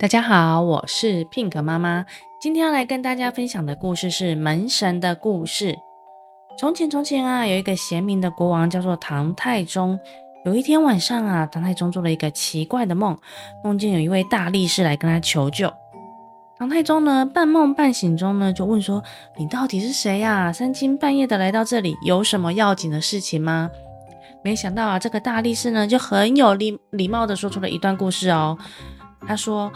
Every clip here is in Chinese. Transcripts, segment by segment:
大家好，我是 Pink 妈妈。今天要来跟大家分享的故事是门神的故事。从前，从前啊，有一个贤明的国王，叫做唐太宗。有一天晚上啊，唐太宗做了一个奇怪的梦，梦见有一位大力士来跟他求救。唐太宗呢，半梦半醒中呢，就问说：“你到底是谁呀？三更半夜的来到这里，有什么要紧的事情吗？”没想到啊，这个大力士呢，就很有礼礼貌的说出了一段故事哦。他说：“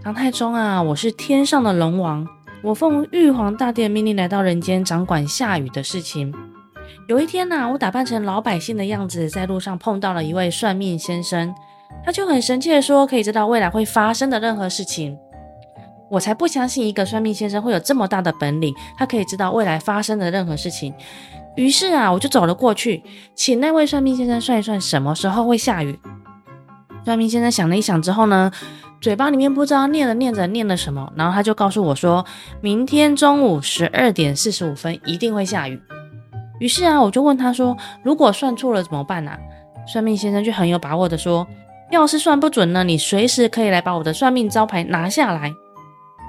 唐太宗啊，我是天上的龙王，我奉玉皇大帝的命令来到人间，掌管下雨的事情。有一天呐，我打扮成老百姓的样子，在路上碰到了一位算命先生，他就很神气的说，可以知道未来会发生的任何事情。我才不相信一个算命先生会有这么大的本领，他可以知道未来发生的任何事情。于是啊，我就走了过去，请那位算命先生算一算什么时候会下雨。”算命先生想了一想之后呢，嘴巴里面不知道念着念着念了什么，然后他就告诉我说，明天中午十二点四十五分一定会下雨。于是啊，我就问他说，如果算错了怎么办啊？算命先生就很有把握的说，要是算不准呢，你随时可以来把我的算命招牌拿下来。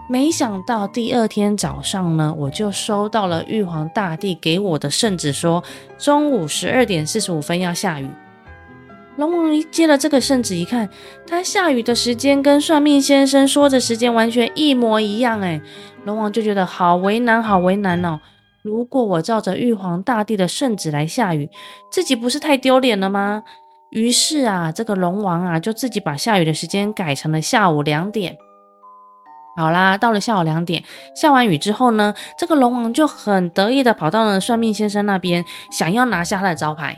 没想到第二天早上呢，我就收到了玉皇大帝给我的圣旨，说中午十二点四十五分要下雨。龙王一接了这个圣旨，一看，他下雨的时间跟算命先生说的时间完全一模一样，诶，龙王就觉得好为难，好为难哦。如果我照着玉皇大帝的圣旨来下雨，自己不是太丢脸了吗？于是啊，这个龙王啊，就自己把下雨的时间改成了下午两点。好啦，到了下午两点，下完雨之后呢，这个龙王就很得意的跑到了算命先生那边，想要拿下他的招牌。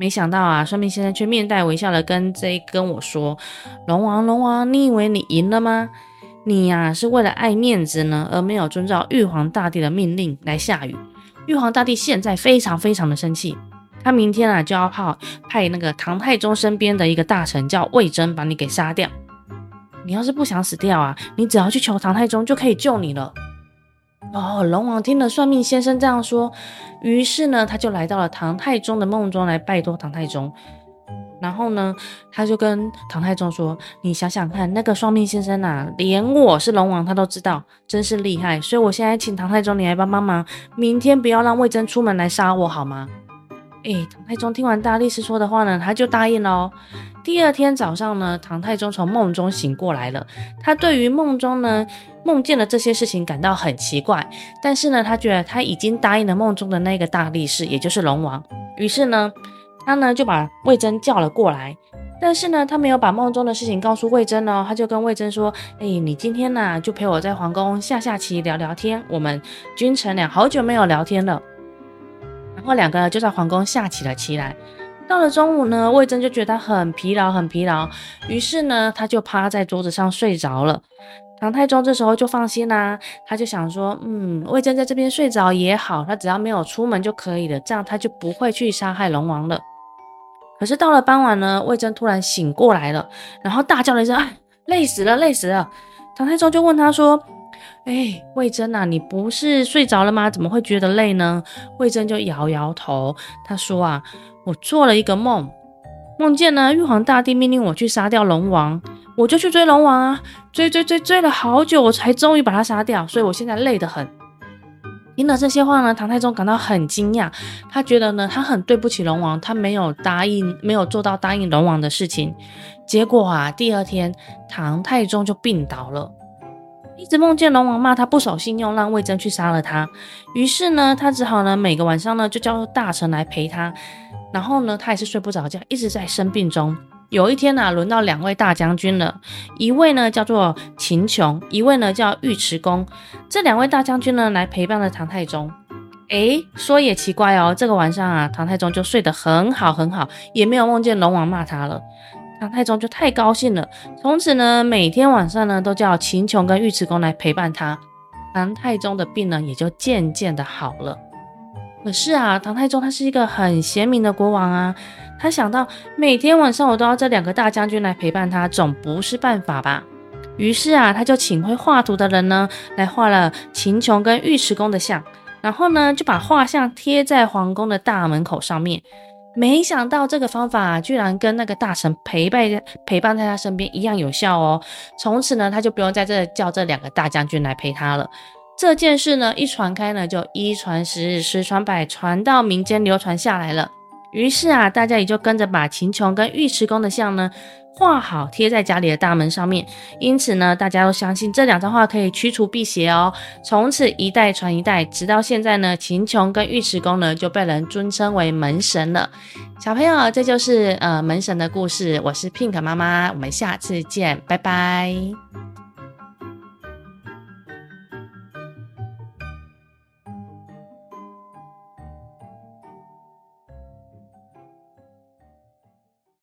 没想到啊，算命先生却面带微笑的跟这跟我说：“龙王，龙王，你以为你赢了吗？你呀、是为了爱面子呢，而没有遵照玉皇大帝的命令来下雨。玉皇大帝现在非常非常的生气，他明天啊就要派派那个唐太宗身边的一个大臣叫魏征把你给杀掉。你要是不想死掉啊，你只要去求唐太宗就可以救你了。”哦，龙王听了算命先生这样说，于是呢，他就来到了唐太宗的梦中来拜托唐太宗。然后呢，他就跟唐太宗说：“你想想看，那个算命先生啊，连我是龙王他都知道，真是厉害。所以我现在请唐太宗你来帮帮忙，明天不要让魏征出门来杀我，好吗？”哎，唐太宗听完大力士说的话呢，他就答应了哦。第二天早上呢，唐太宗从梦中醒过来了。他对于梦中呢梦见的这些事情感到很奇怪，但是呢，他觉得他已经答应了梦中的那个大力士，也就是龙王。于是呢，他呢就把魏征叫了过来。但是呢，他没有把梦中的事情告诉魏征哦，他就跟魏征说：“哎，你今天呢就陪我在皇宫下下棋，聊聊天。我们君臣俩好久没有聊天了。”然后两个人就在皇宫下起了棋来。到了中午呢，魏征就觉得很疲劳，很疲劳，于是呢，他就趴在桌子上睡着了。唐太宗这时候就放心啦，他就想说，嗯，魏征在这边睡着也好，他只要没有出门就可以了，这样他就不会去杀害龙王了。可是到了傍晚呢，魏征突然醒过来了，然后大叫了一声：“哎，累死了，累死了！”唐太宗就问他说。哎，魏征啊，你不是睡着了吗？怎么会觉得累呢？魏征就摇摇头，他说啊，我做了一个梦，梦见呢玉皇大帝命令我去杀掉龙王，我就去追龙王啊，追追追追了好久，我才终于把他杀掉，所以我现在累得很。听了这些话呢，唐太宗感到很惊讶，他觉得呢他很对不起龙王，他没有答应，没有做到答应龙王的事情，结果啊，第二天唐太宗就病倒了。一直梦见龙王骂他不守信用，让魏征去杀了他。于是呢，他只好呢每个晚上呢就叫大臣来陪他。然后呢，他也是睡不着觉，一直在生病中。有一天呢、啊，轮到两位大将军了，一位呢叫做秦琼，一位呢叫尉迟恭。这两位大将军呢来陪伴了唐太宗。诶，说也奇怪哦，这个晚上啊，唐太宗就睡得很好很好，也没有梦见龙王骂他了。唐太宗就太高兴了，从此呢，每天晚上呢，都叫秦琼跟尉迟恭来陪伴他。唐太宗的病呢，也就渐渐的好了。可是啊，唐太宗他是一个很贤明的国王啊，他想到每天晚上我都要这两个大将军来陪伴他，总不是办法吧？于是啊，他就请会画图的人呢，来画了秦琼跟尉迟恭的像，然后呢，就把画像贴在皇宫的大门口上面。没想到这个方法，居然跟那个大神陪伴陪伴在他身边一样有效哦。从此呢，他就不用在这叫这两个大将军来陪他了。这件事呢，一传开呢，就一传十，十传百，传到民间流传下来了。于是啊，大家也就跟着把秦琼跟尉迟恭的像呢画好，贴在家里的大门上面。因此呢，大家都相信这两张画可以驱除辟邪哦。从此一代传一代，直到现在呢，秦琼跟尉迟恭呢就被人尊称为门神了。小朋友，这就是呃门神的故事。我是 Pink 妈妈，我们下次见，拜拜。